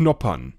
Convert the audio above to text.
Knoppern.